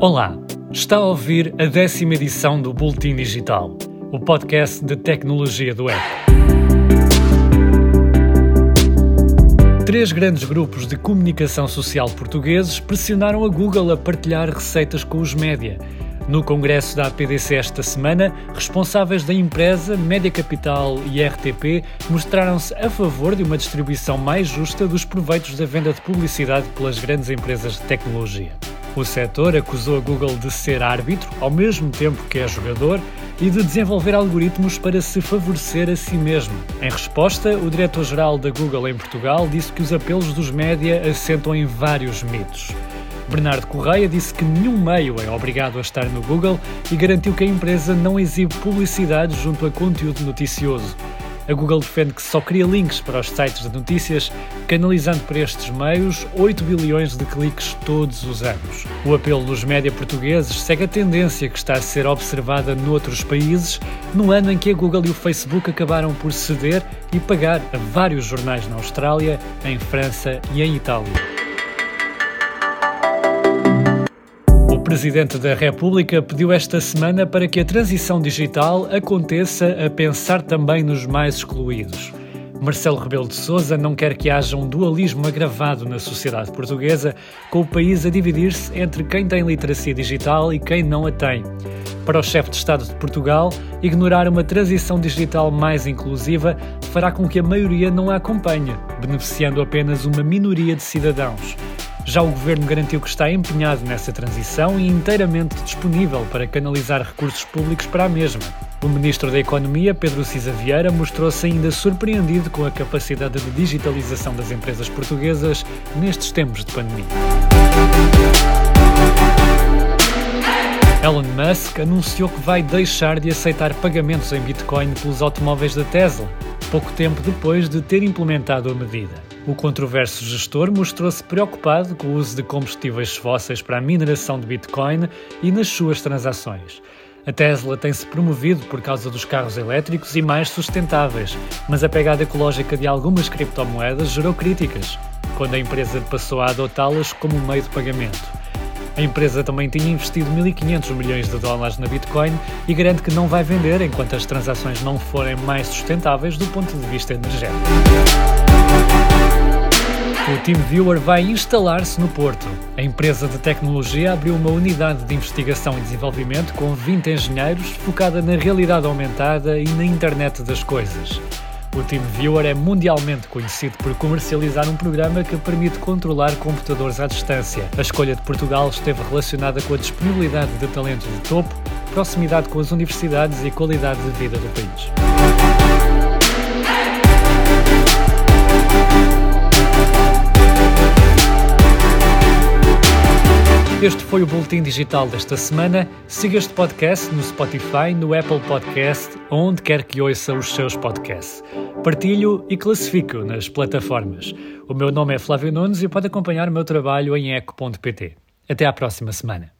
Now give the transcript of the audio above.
Olá, está a ouvir a décima edição do Boletim Digital, o podcast de tecnologia do Apple. Três grandes grupos de comunicação social portugueses pressionaram a Google a partilhar receitas com os média. No congresso da APDC esta semana, responsáveis da empresa, Média Capital e RTP mostraram-se a favor de uma distribuição mais justa dos proveitos da venda de publicidade pelas grandes empresas de tecnologia. O setor acusou a Google de ser árbitro, ao mesmo tempo que é jogador, e de desenvolver algoritmos para se favorecer a si mesmo. Em resposta, o diretor-geral da Google em Portugal disse que os apelos dos média assentam em vários mitos. Bernardo Correia disse que nenhum meio é obrigado a estar no Google e garantiu que a empresa não exibe publicidade junto a conteúdo noticioso. A Google defende que só cria links para os sites de notícias, canalizando para estes meios 8 bilhões de cliques todos os anos. O apelo dos média portugueses segue a tendência que está a ser observada noutros países, no ano em que a Google e o Facebook acabaram por ceder e pagar a vários jornais na Austrália, em França e em Itália. Presidente da República pediu esta semana para que a transição digital aconteça a pensar também nos mais excluídos. Marcelo Rebelo de Sousa não quer que haja um dualismo agravado na sociedade portuguesa, com o país a dividir-se entre quem tem literacia digital e quem não a tem. Para o chefe de Estado de Portugal, ignorar uma transição digital mais inclusiva fará com que a maioria não a acompanhe, beneficiando apenas uma minoria de cidadãos. Já o governo garantiu que está empenhado nessa transição e inteiramente disponível para canalizar recursos públicos para a mesma. O ministro da Economia, Pedro Cisa Vieira, mostrou-se ainda surpreendido com a capacidade de digitalização das empresas portuguesas nestes tempos de pandemia. Elon Musk anunciou que vai deixar de aceitar pagamentos em Bitcoin pelos automóveis da Tesla, pouco tempo depois de ter implementado a medida. O controverso gestor mostrou-se preocupado com o uso de combustíveis fósseis para a mineração de Bitcoin e nas suas transações. A Tesla tem-se promovido por causa dos carros elétricos e mais sustentáveis, mas a pegada ecológica de algumas criptomoedas gerou críticas, quando a empresa passou a adotá-las como meio de pagamento. A empresa também tinha investido 1.500 milhões de dólares na Bitcoin e garante que não vai vender enquanto as transações não forem mais sustentáveis do ponto de vista energético. O TeamViewer vai instalar-se no Porto. A empresa de tecnologia abriu uma unidade de investigação e desenvolvimento com 20 engenheiros focada na realidade aumentada e na internet das coisas. O TeamViewer é mundialmente conhecido por comercializar um programa que permite controlar computadores à distância. A escolha de Portugal esteve relacionada com a disponibilidade de talento de topo, proximidade com as universidades e qualidade de vida do país. Este foi o Boletim Digital desta semana. Siga este podcast no Spotify, no Apple Podcast, onde quer que ouça os seus podcasts. Partilhe-o e classifique-o nas plataformas. O meu nome é Flávio Nunes e pode acompanhar o meu trabalho em eco.pt. Até à próxima semana.